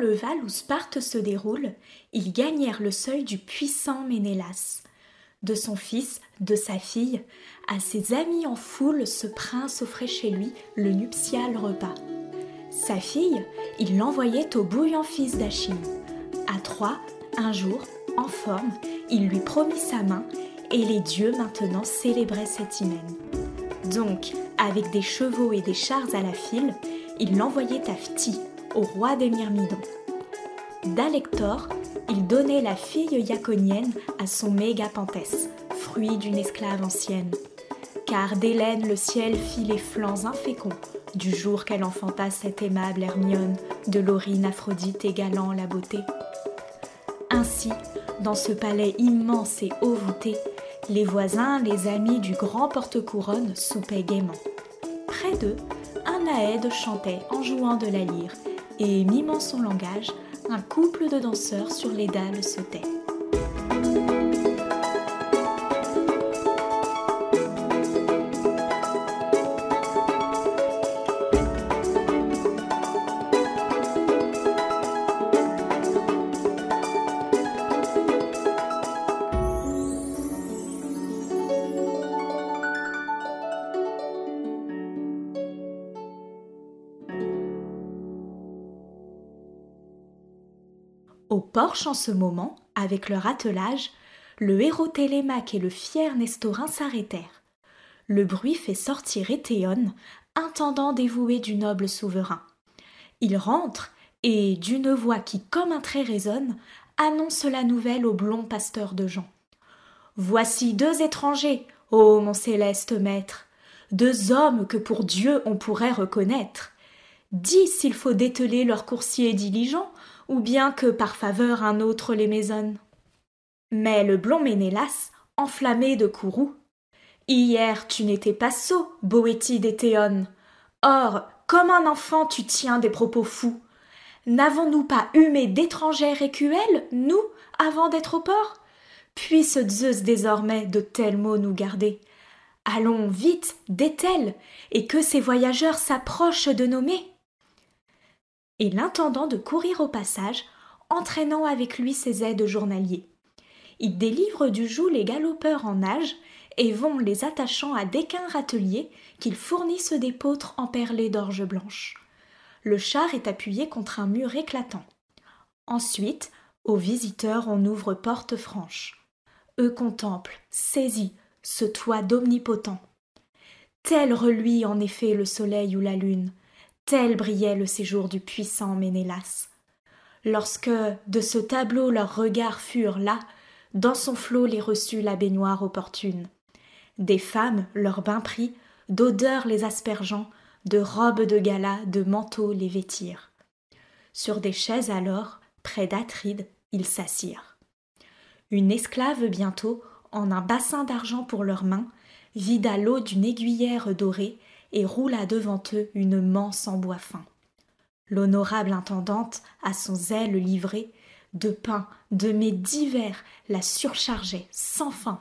Le val où Sparte se déroule, ils gagnèrent le seuil du puissant Ménélas. De son fils, de sa fille, à ses amis en foule, ce prince offrait chez lui le nuptial repas. Sa fille, il l'envoyait au bouillant fils d'Achille. À trois, un jour, en forme, il lui promit sa main, et les dieux maintenant célébraient cet hymen. Donc, avec des chevaux et des chars à la file, il l'envoyait à Phti, au roi des Myrmidons. D'Alector, il donnait la fille iaconienne à son Mégapentès, fruit d'une esclave ancienne. Car d'Hélène le ciel fit les flancs inféconds, du jour qu'elle enfanta cette aimable Hermione, de Laurine Aphrodite égalant la beauté. Ainsi, dans ce palais immense et haut voûté, les voisins, les amis du grand porte-couronne soupaient gaiement. Près d'eux, un aède chantait en jouant de la lyre, et mimant son langage, un couple de danseurs sur les dalles sautait. Au porche en ce moment, avec leur attelage, le héros Télémaque et le fier Nestorin s'arrêtèrent. Le bruit fait sortir Étéon, intendant dévoué du noble souverain. Il rentre et, d'une voix qui comme un trait résonne, annonce la nouvelle au blond pasteur de Jean. Voici deux étrangers, ô mon céleste maître, deux hommes que pour Dieu on pourrait reconnaître. Dis s'il faut dételer leur coursier diligent, ou bien que par faveur un autre les maisonne. Mais le blond Ménélas, enflammé de courroux, Hier tu n'étais pas sot, Boétie d'Étéon. Or, comme un enfant tu tiens des propos fous. N'avons-nous pas humé d'étrangères écuelles, nous, avant d'être au port? Puisse Zeus désormais de tels mots nous garder. Allons vite, dételle, et que ces voyageurs s'approchent de nommer et l'intendant de courir au passage, entraînant avec lui ses aides journaliers. Il délivre du joug les galopeurs en nage et vont les attachant à d'équins râteliers qu'ils fournissent des emperlées d'orge blanche. Le char est appuyé contre un mur éclatant. Ensuite, aux visiteurs on ouvre porte franche. Eux contemplent, saisis, ce toit d'omnipotent. Tel reluit en effet le soleil ou la lune, tel brillait le séjour du puissant Ménélas. Lorsque, de ce tableau leurs regards furent là, dans son flot les reçut la baignoire opportune. Des femmes, leur bain pris, d'odeurs les aspergeant, de robes de gala, de manteaux les vêtirent. Sur des chaises alors, près d'Atride, ils s'assirent. Une esclave bientôt, en un bassin d'argent pour leurs mains, vida l'eau d'une aiguillère dorée et roula devant eux une manse en bois fin. L'honorable intendante, à son zèle livré, de pain, de mets divers, la surchargeait sans fin.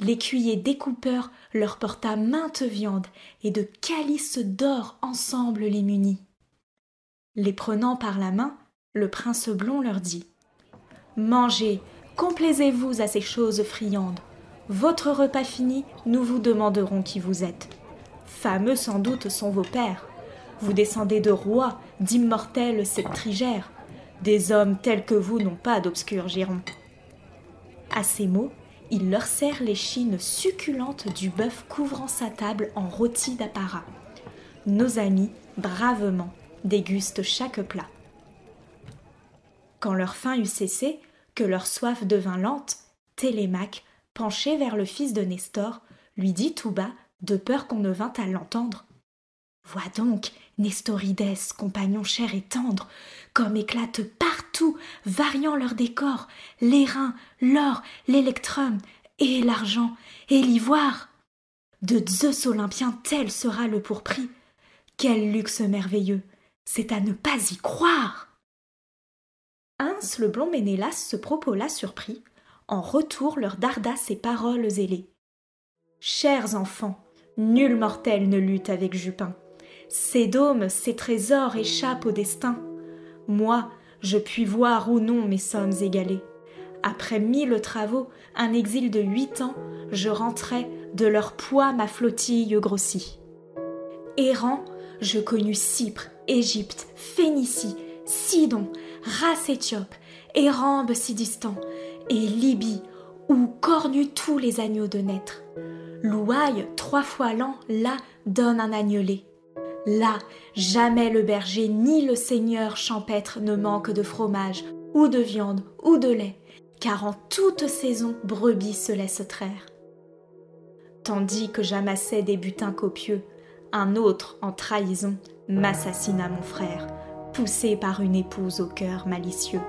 L'écuyer découpeur leur porta mainte viande, et de calices d'or ensemble les munit. Les prenant par la main, le prince blond leur dit Mangez, complaisez-vous à ces choses friandes. Votre repas fini, nous vous demanderons qui vous êtes. Fameux sans doute sont vos pères. Vous descendez de rois, d'immortels septrigères. Des hommes tels que vous n'ont pas d'obscurs girons. À ces mots, il leur sert les chines succulentes du bœuf couvrant sa table en rôti d'apparat. Nos amis, bravement, dégustent chaque plat. Quand leur faim eut cessé, que leur soif devint lente, Télémaque, penché vers le fils de Nestor, lui dit tout bas de peur qu'on ne vînt à l'entendre. Vois donc, Nestorides, compagnon cher et tendre, comme éclatent partout, variant leur décor, l'airain, l'or, l'électrum, et l'argent, et l'ivoire. De Zeus olympien tel sera le pourpris. Quel luxe merveilleux C'est à ne pas y croire Ins le blond Ménélas se propola surpris, en retour leur darda ces paroles ailées. Chers enfants, Nul mortel ne lutte avec Jupin. Ses dômes, ses trésors échappent au destin. moi, je puis voir ou non mes sommes égalées. Après mille travaux, un exil de huit ans, je rentrais, de leur poids ma flottille grossit. Errant, je connus Cypre, Égypte, Phénicie, Sidon, race éthiope, Érambes si distants, et Libye, où cornus tous les agneaux de naître. Louaille, trois fois lent, là, donne un agnelet. Là, jamais le berger ni le seigneur champêtre ne manque de fromage, ou de viande, ou de lait, car en toute saison brebis se laisse traire. Tandis que j'amassais des butins copieux, un autre, en trahison, m'assassina mon frère, poussé par une épouse au cœur malicieux.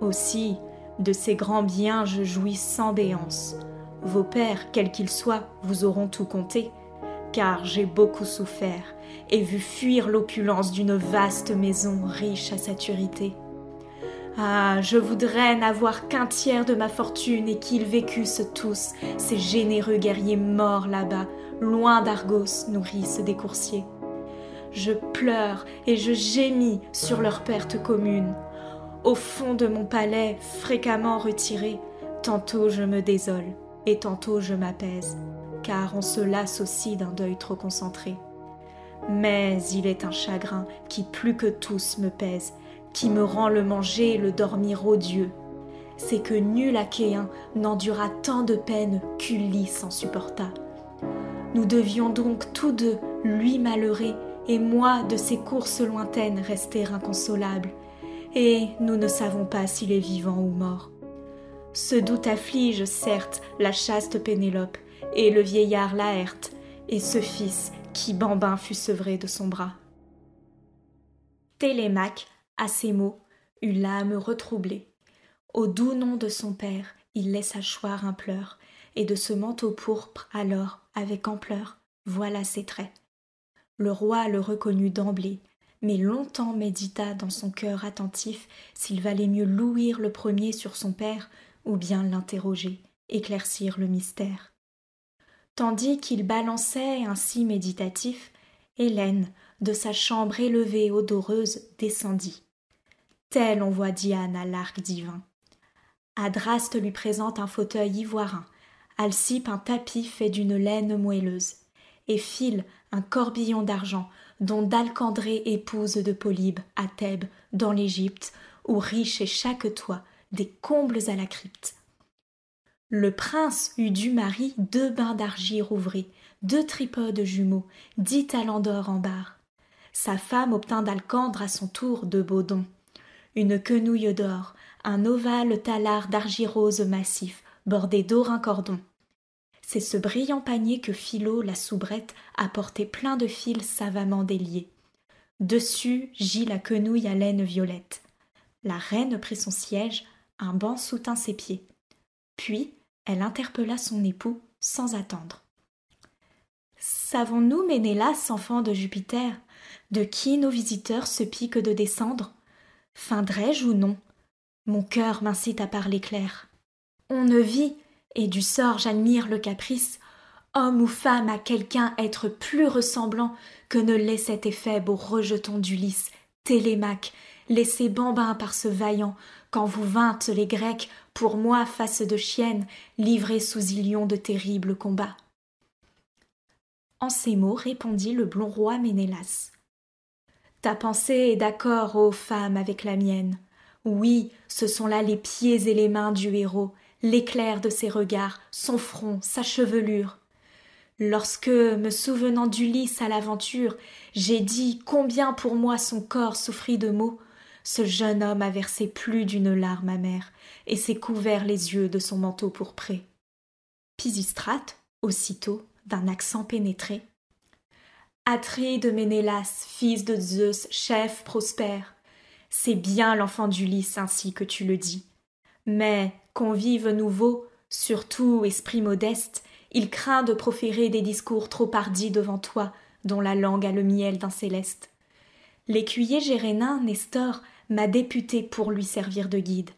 Aussi, de ces grands biens je jouis sans béance. Vos pères, quels qu'ils soient, vous auront tout compté, car j'ai beaucoup souffert et vu fuir l'opulence d'une vaste maison riche à saturité. Ah, je voudrais n'avoir qu'un tiers de ma fortune et qu'ils vécussent tous, ces généreux guerriers morts là-bas, loin d'Argos, nourrice des coursiers. Je pleure et je gémis sur leur perte commune. Au fond de mon palais, fréquemment retiré, tantôt je me désole et tantôt je m'apaise, car on se lasse aussi d'un deuil trop concentré. Mais il est un chagrin qui plus que tous me pèse, qui me rend le manger et le dormir odieux. C'est que nul Achéen n'endura tant de peine qu'Ulysse en supporta. Nous devions donc tous deux, lui malheureux, et moi de ces courses lointaines rester inconsolables, et nous ne savons pas s'il est vivant ou mort. Ce doute afflige, certes, la chaste Pénélope, et le vieillard Laerte, et ce fils qui bambin fut sevré de son bras. Télémaque, à ces mots, eut l'âme retroublée. Au doux nom de son père, il laissa choir un pleur, et de ce manteau pourpre, alors, avec ampleur, voilà ses traits. Le roi le reconnut d'emblée, mais longtemps médita dans son cœur attentif s'il valait mieux louir le premier sur son père ou bien l'interroger, éclaircir le mystère. Tandis qu'il balançait ainsi méditatif, Hélène, de sa chambre élevée odoreuse, descendit. Telle on voit Diane à l'arc divin. Adraste lui présente un fauteuil ivoirin, Alcipe un tapis fait d'une laine moelleuse, et Phil un corbillon d'argent dont d'Alcandré épouse de Polybe à Thèbes dans l'Égypte, où riche est chaque toit des combles à la crypte. Le prince eut du mari deux bains d'argile ouvrés, deux tripodes jumeaux, dix talents d'or en barre. Sa femme obtint d'Alcandre à son tour deux beaux dons. Une quenouille d'or, un ovale talard d'argirose massif, bordé d'or un cordon. C'est ce brillant panier que Philo, la soubrette, apportait plein de fils savamment déliés. Dessus gît la quenouille à laine violette. La reine prit son siège, un banc soutint ses pieds. Puis elle interpella son époux sans attendre. Savons-nous, Ménélas, enfant de Jupiter, de qui nos visiteurs se piquent de descendre? Feindrai-je ou non? Mon cœur m'incite à parler clair. On ne vit, et du sort j'admire le caprice, homme ou femme à quelqu'un être plus ressemblant que ne l'est cet effet beau rejeton d'Ulysse, Télémaque, laissé bambin par ce vaillant, quand vous vîntes les Grecs pour moi face de chienne, livrés sous Ilion de terribles combats. En ces mots répondit le blond roi Ménélas. Ta pensée est d'accord, ô femme, avec la mienne. Oui, ce sont là les pieds et les mains du héros, l'éclair de ses regards, son front, sa chevelure. Lorsque, me souvenant d'Ulysse à l'aventure, j'ai dit combien pour moi son corps souffrit de maux, ce jeune homme a versé plus d'une larme amère et s'est couvert les yeux de son manteau pourpré. Pisistrate, aussitôt, d'un accent pénétré. de Ménélas, fils de Zeus, chef prospère, c'est bien l'enfant d'Ulysse ainsi que tu le dis. Mais, convive nouveau, surtout esprit modeste, il craint de proférer des discours trop hardis devant toi, dont la langue a le miel d'un céleste. L'écuyer gérénin, Nestor, m'a député pour lui servir de guide.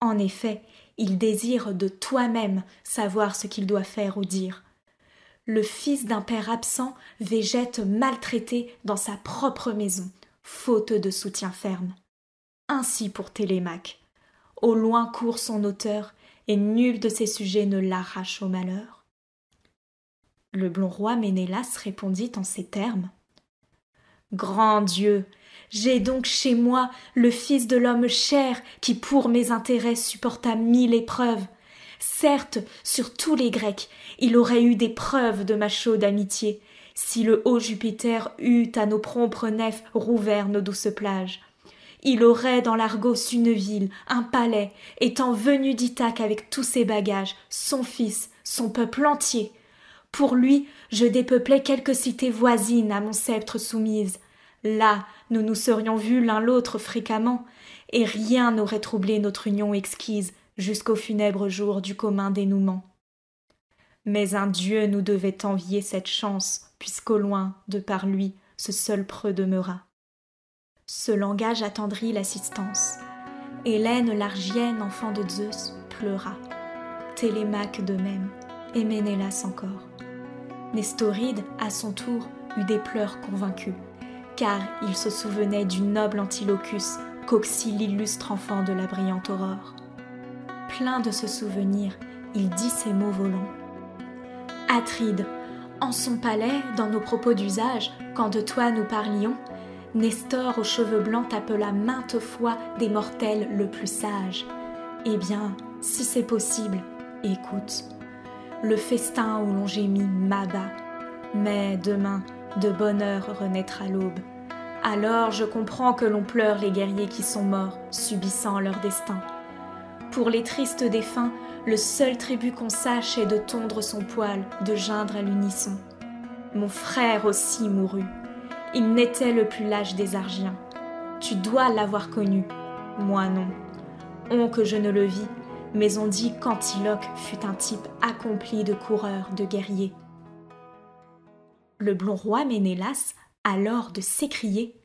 En effet, il désire de toi-même savoir ce qu'il doit faire ou dire. Le fils d'un père absent végète maltraité dans sa propre maison, faute de soutien ferme. ainsi pour Télémaque. Au loin court son auteur, et nul de ses sujets ne l'arrache au malheur. Le blond roi Ménélas répondit en ces termes. Grand Dieu, j'ai donc chez moi le fils de l'homme cher qui pour mes intérêts supporta mille épreuves. Certes, sur tous les Grecs, il aurait eu des preuves de ma chaude amitié, si le haut Jupiter eût à nos prompres nefs rouvert nos douces plages. Il aurait dans l'Argos une ville, un palais, étant venu d'Ithaque avec tous ses bagages, son fils, son peuple entier. Pour lui, je dépeuplais quelques cités voisines à mon sceptre soumises. Là, nous nous serions vus l'un l'autre fréquemment, et rien n'aurait troublé notre union exquise jusqu'au funèbre jour du commun dénouement. Mais un Dieu nous devait envier cette chance, puisqu'au loin, de par lui, ce seul preux demeura. Ce langage attendrit l'assistance. Hélène l'argienne, enfant de Zeus, pleura. Télémaque de même, et Ménélas encore. Nestoride, à son tour, eut des pleurs convaincus car il se souvenait du noble Antilochus qu'oxy l'illustre enfant de la brillante aurore. Plein de ce souvenir, il dit ces mots volants. Atride, en son palais, dans nos propos d'usage, quand de toi nous parlions, Nestor aux cheveux blancs t'appela maintes fois des mortels le plus sage. Eh bien, si c'est possible, écoute. Le festin où l'on gémit m'abat, mais demain, de bonne heure renaîtra l'aube. Alors je comprends que l'on pleure les guerriers qui sont morts, subissant leur destin. Pour les tristes défunts, le seul tribut qu'on sache est de tondre son poil, de geindre à l'unisson. Mon frère aussi mourut. Il n'était le plus lâche des Argiens. Tu dois l'avoir connu, moi non. On que je ne le vis, mais on dit qu'Antiloque fut un type accompli de coureur, de guerrier. Le blond roi Ménélas alors de s'écrier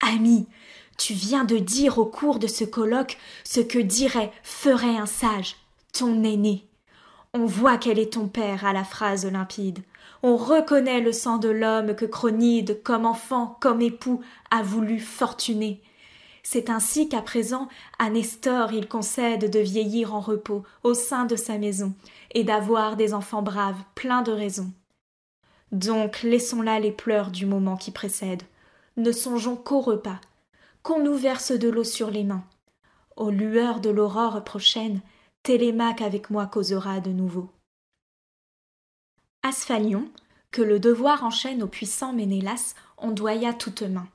Ami, tu viens de dire au cours de ce colloque ce que dirait, ferait un sage, ton aîné. On voit quel est ton père à la phrase limpide. On reconnaît le sang de l'homme que Chronide, comme enfant, comme époux, a voulu fortuner. C'est ainsi qu'à présent, à Nestor il concède de vieillir en repos au sein de sa maison, et d'avoir des enfants braves, pleins de raison. Donc laissons là les pleurs du moment qui précède. Ne songeons qu'au repas, qu'on nous verse de l'eau sur les mains. Aux lueurs de l'aurore prochaine, Télémaque avec moi causera de nouveau. Asphalion, que le devoir enchaîne au puissant Ménélas, ondoya toute main.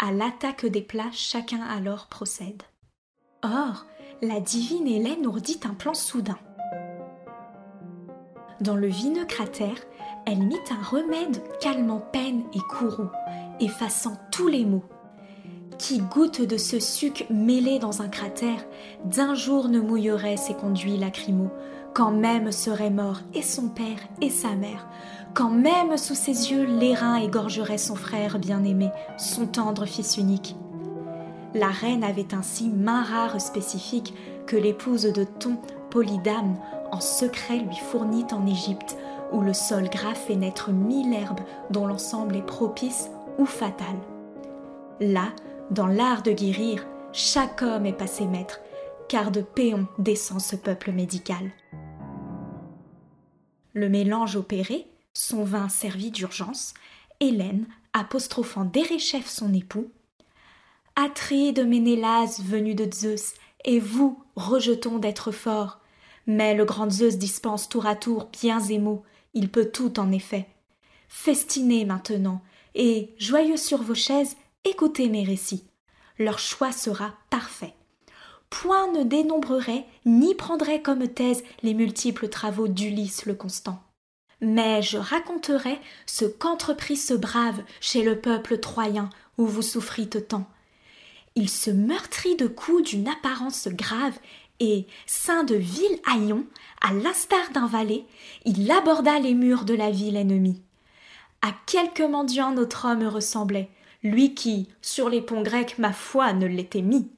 À l'attaque des plats, chacun alors procède. Or, la divine Hélène ourdit un plan soudain. Dans le vineux cratère, elle mit un remède calmant peine et courroux, effaçant tous les maux. Qui goûte de ce suc mêlé dans un cratère, d'un jour ne mouillerait ses conduits lacrymaux, quand même serait mort et son père et sa mère, quand même sous ses yeux l'airain égorgerait son frère bien-aimé, son tendre fils unique. La reine avait ainsi main rare spécifique que l'épouse de Thon, Polydame, en secret lui fournit en Égypte, où le sol gras fait naître mille herbes dont l'ensemble est propice ou fatal. Là, dans l'art de guérir, chaque homme est passé maître, car de Péon descend ce peuple médical. Le mélange opéré, son vin servi d'urgence, Hélène, apostrophant Déréchef son époux, Atride Ménélas venu de Zeus, et vous, rejetons d'être fort. Mais le grand Zeus dispense tour à tour biens et maux, il peut tout en effet. Festinez maintenant, et, joyeux sur vos chaises, écoutez mes récits. Leur choix sera parfait. Point ne dénombrerait ni prendrait comme thèse les multiples travaux d'Ulysse le Constant. Mais je raconterai ce qu'entreprit ce brave chez le peuple troyen où vous souffrîtes tant. Il se meurtrit de coups d'une apparence grave et, saint de vil haillon, à l'instar d'un valet, il aborda les murs de la ville ennemie. À quelque mendiant notre homme ressemblait, lui qui, sur les ponts grecs, ma foi, ne l'était mis.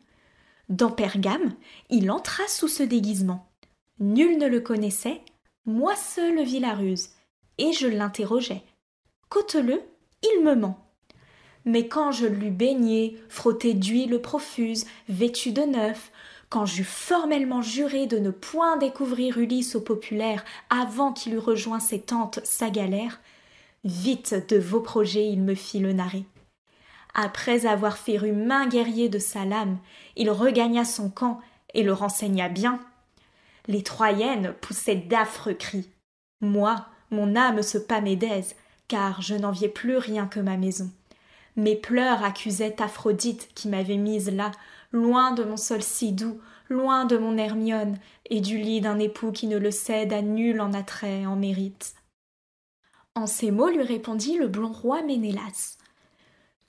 Dans Pergame, il entra sous ce déguisement. Nul ne le connaissait, moi seul vis la ruse, et je l'interrogeai. Côte-le, il me ment. Mais quand je l'eus baigné, frotté d'huile profuse, vêtu de neuf, quand j'eus formellement juré de ne point découvrir Ulysse au populaire avant qu'il eût rejoint ses tantes sa galère, vite de vos projets il me fit le narrer. Après avoir fait rue main guerrier de sa lame, il regagna son camp et le renseigna bien. Les Troyennes poussaient d'affreux cris. Moi, mon âme se pâmait car je n'enviais plus rien que ma maison. Mes pleurs accusaient Aphrodite qui m'avait mise là, loin de mon sol si doux, loin de mon Hermione, et du lit d'un époux qui ne le cède à nul en attrait, en mérite. En ces mots lui répondit le blond roi Ménélas.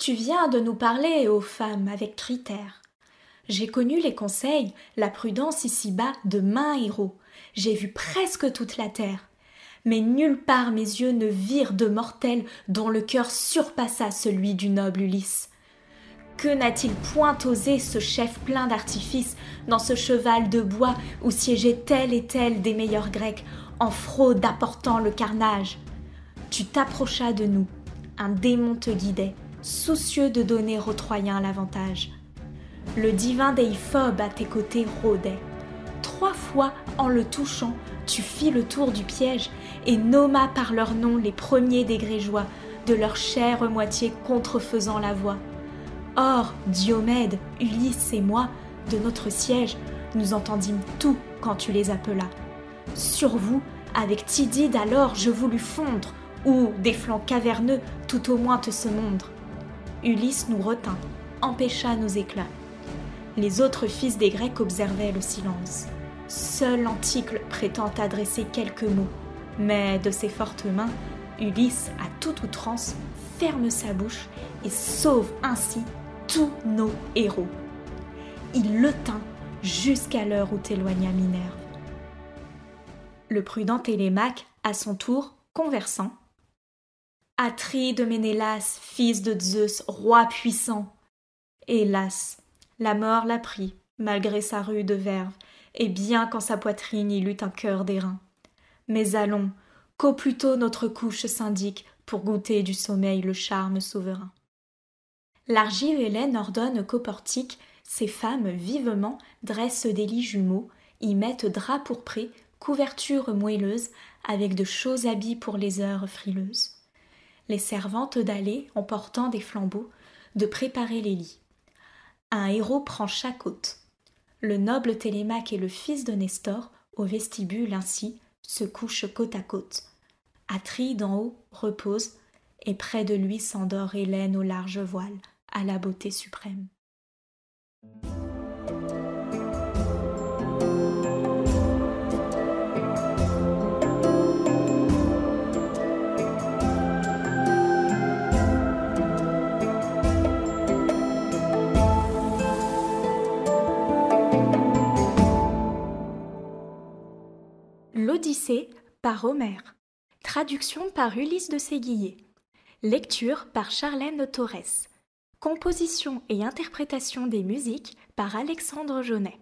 Tu viens de nous parler, ô femme, avec critère. J'ai connu les conseils, la prudence ici-bas de main héros. J'ai vu presque toute la terre. Mais nulle part mes yeux ne virent de mortel dont le cœur surpassa celui du noble Ulysse. Que n'a-t-il point osé ce chef plein d'artifices dans ce cheval de bois où siégeait tel et tel des meilleurs Grecs, en fraude apportant le carnage? Tu t'approchas de nous, un démon te guidait, soucieux de donner aux Troyens l'avantage. Le divin Déiphobe à tes côtés rôdait. Trois fois, en le touchant, tu fis le tour du piège et nomma par leur nom les premiers des Grégeois, de leur chère moitié contrefaisant la voix. Or, Diomède, Ulysse et moi, de notre siège, nous entendîmes tout quand tu les appelas. Sur vous, avec Tidide alors je voulus fondre, ou des flancs caverneux tout au moins te se mondre. Ulysse nous retint, empêcha nos éclats. Les autres fils des Grecs observaient le silence. Seul Anticle prétend adresser quelques mots, mais de ses fortes mains, Ulysse, à toute outrance, ferme sa bouche et sauve ainsi tous nos héros. Il le tint jusqu'à l'heure où t'éloigna Minerve. Le prudent Télémaque, à son tour, conversant. De Ménélas, fils de Zeus, roi puissant. Hélas, la mort l'a pris, malgré sa rude verve, et bien qu'en sa poitrine il eût un cœur d'airain. Mais allons, qu'au plus tôt notre couche s'indique pour goûter du sommeil le charme souverain. L'argive Hélène ordonne qu'au portique, ces femmes vivement dressent des lits jumeaux, y mettent draps pourprés, couvertures moelleuses, avec de chauds habits pour les heures frileuses. Les servantes d'aller, en portant des flambeaux, de préparer les lits. Un héros prend chaque hôte. Le noble Télémaque et le fils de Nestor, au vestibule ainsi, se couchent côte à côte. Atride d'en haut repose, et près de lui s'endort Hélène au large voile, à la beauté suprême. L'Odyssée par Homère. Traduction par Ulysse de Séguier. Lecture par Charlène Torres. Composition et interprétation des musiques par Alexandre Jaunet.